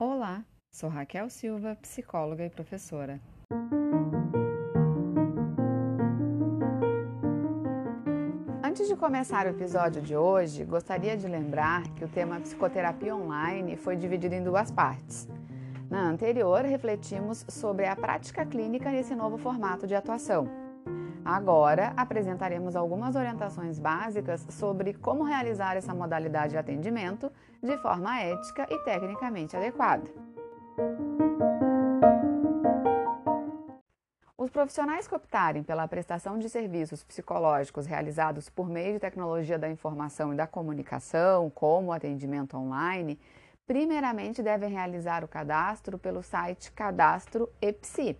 Olá, sou Raquel Silva, psicóloga e professora. Antes de começar o episódio de hoje, gostaria de lembrar que o tema psicoterapia online foi dividido em duas partes. Na anterior, refletimos sobre a prática clínica nesse novo formato de atuação. Agora, apresentaremos algumas orientações básicas sobre como realizar essa modalidade de atendimento de forma ética e tecnicamente adequada. Os profissionais que optarem pela prestação de serviços psicológicos realizados por meio de tecnologia da informação e da comunicação, como atendimento online, primeiramente devem realizar o cadastro pelo site Cadastro EPSI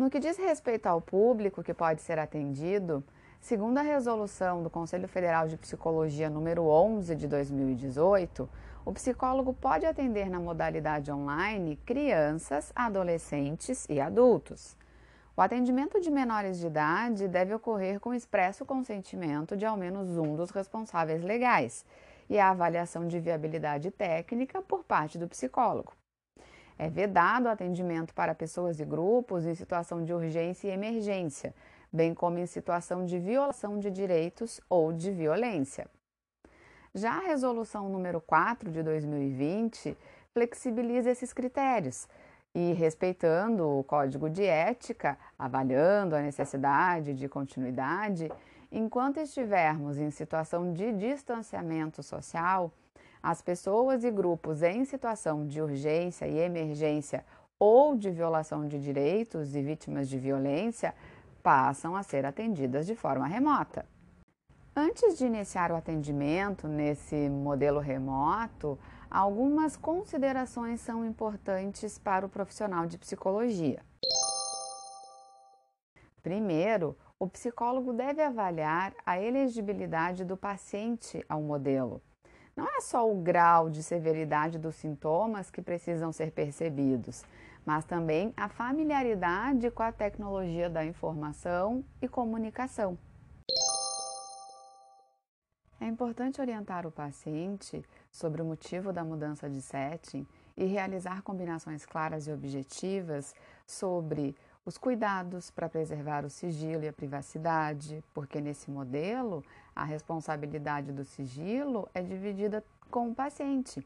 no que diz respeito ao público que pode ser atendido, segundo a resolução do Conselho Federal de Psicologia número 11 de 2018, o psicólogo pode atender na modalidade online crianças, adolescentes e adultos. O atendimento de menores de idade deve ocorrer com expresso consentimento de ao menos um dos responsáveis legais e a avaliação de viabilidade técnica por parte do psicólogo. É vedado atendimento para pessoas e grupos em situação de urgência e emergência, bem como em situação de violação de direitos ou de violência. Já a resolução número 4 de 2020 flexibiliza esses critérios e, respeitando o código de ética, avaliando a necessidade de continuidade, enquanto estivermos em situação de distanciamento social, as pessoas e grupos em situação de urgência e emergência ou de violação de direitos e vítimas de violência passam a ser atendidas de forma remota. Antes de iniciar o atendimento nesse modelo remoto, algumas considerações são importantes para o profissional de psicologia. Primeiro, o psicólogo deve avaliar a elegibilidade do paciente ao modelo. Não é só o grau de severidade dos sintomas que precisam ser percebidos, mas também a familiaridade com a tecnologia da informação e comunicação. É importante orientar o paciente sobre o motivo da mudança de setting e realizar combinações claras e objetivas sobre os cuidados para preservar o sigilo e a privacidade, porque nesse modelo a responsabilidade do sigilo é dividida com o paciente.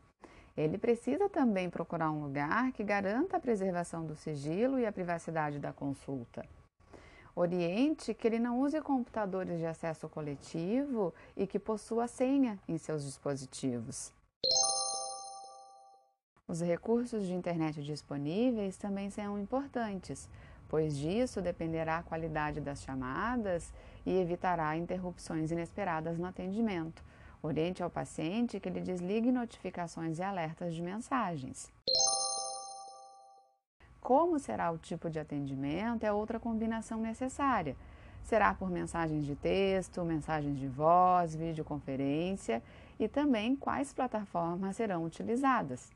Ele precisa também procurar um lugar que garanta a preservação do sigilo e a privacidade da consulta. Oriente que ele não use computadores de acesso coletivo e que possua senha em seus dispositivos. Os recursos de internet disponíveis também são importantes, pois disso dependerá a qualidade das chamadas e evitará interrupções inesperadas no atendimento. Oriente ao paciente que ele desligue notificações e alertas de mensagens. Como será o tipo de atendimento é outra combinação necessária. Será por mensagens de texto, mensagens de voz, videoconferência e também quais plataformas serão utilizadas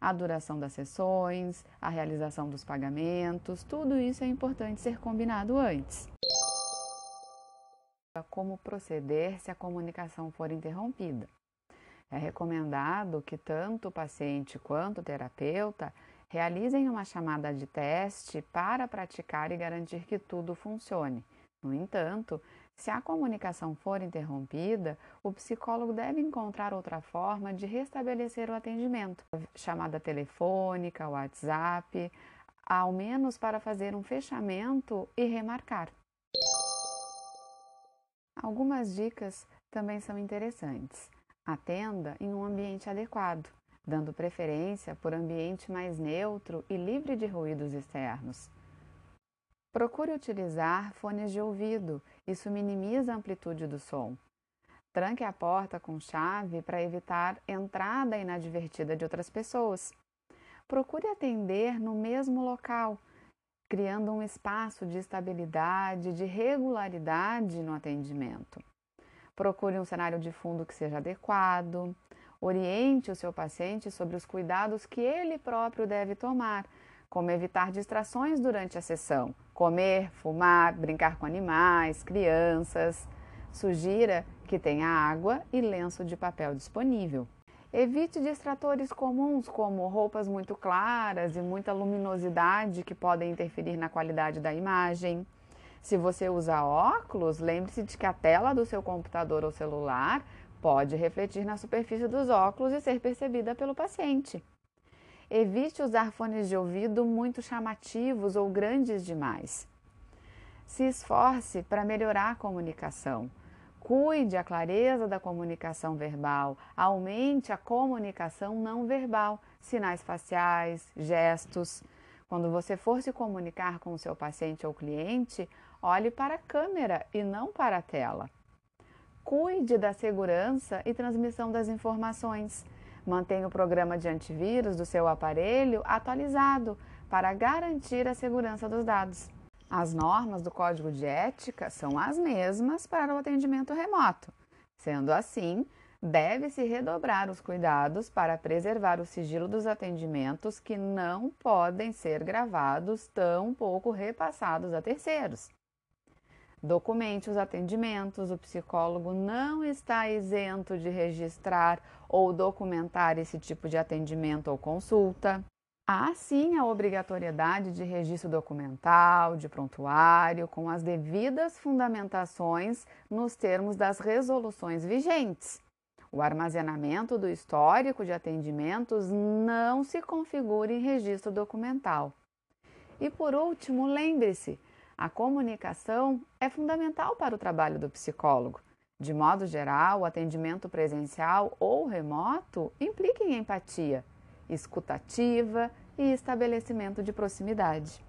a duração das sessões, a realização dos pagamentos, tudo isso é importante ser combinado antes. Como proceder se a comunicação for interrompida? É recomendado que tanto o paciente quanto o terapeuta realizem uma chamada de teste para praticar e garantir que tudo funcione. No entanto, se a comunicação for interrompida, o psicólogo deve encontrar outra forma de restabelecer o atendimento, chamada telefônica, WhatsApp, ao menos para fazer um fechamento e remarcar. Algumas dicas também são interessantes. Atenda em um ambiente adequado, dando preferência por ambiente mais neutro e livre de ruídos externos. Procure utilizar fones de ouvido, isso minimiza a amplitude do som. Tranque a porta com chave para evitar entrada inadvertida de outras pessoas. Procure atender no mesmo local, criando um espaço de estabilidade, de regularidade no atendimento. Procure um cenário de fundo que seja adequado. Oriente o seu paciente sobre os cuidados que ele próprio deve tomar como evitar distrações durante a sessão, comer, fumar, brincar com animais, crianças. Sugira que tenha água e lenço de papel disponível. Evite distratores comuns, como roupas muito claras e muita luminosidade que podem interferir na qualidade da imagem. Se você usa óculos, lembre-se de que a tela do seu computador ou celular pode refletir na superfície dos óculos e ser percebida pelo paciente. Evite usar fones de ouvido muito chamativos ou grandes demais. Se esforce para melhorar a comunicação. Cuide a clareza da comunicação verbal, aumente a comunicação não verbal, sinais faciais, gestos. Quando você for se comunicar com o seu paciente ou cliente, olhe para a câmera e não para a tela. Cuide da segurança e transmissão das informações. Mantenha o programa de antivírus do seu aparelho atualizado para garantir a segurança dos dados. As normas do Código de Ética são as mesmas para o atendimento remoto. Sendo assim, deve-se redobrar os cuidados para preservar o sigilo dos atendimentos que não podem ser gravados, tão pouco repassados a terceiros. Documente os atendimentos, o psicólogo não está isento de registrar ou documentar esse tipo de atendimento ou consulta. Há sim a obrigatoriedade de registro documental, de prontuário, com as devidas fundamentações nos termos das resoluções vigentes. O armazenamento do histórico de atendimentos não se configura em registro documental. E por último, lembre-se, a comunicação é fundamental para o trabalho do psicólogo. De modo geral, o atendimento presencial ou remoto implica em empatia escutativa e estabelecimento de proximidade.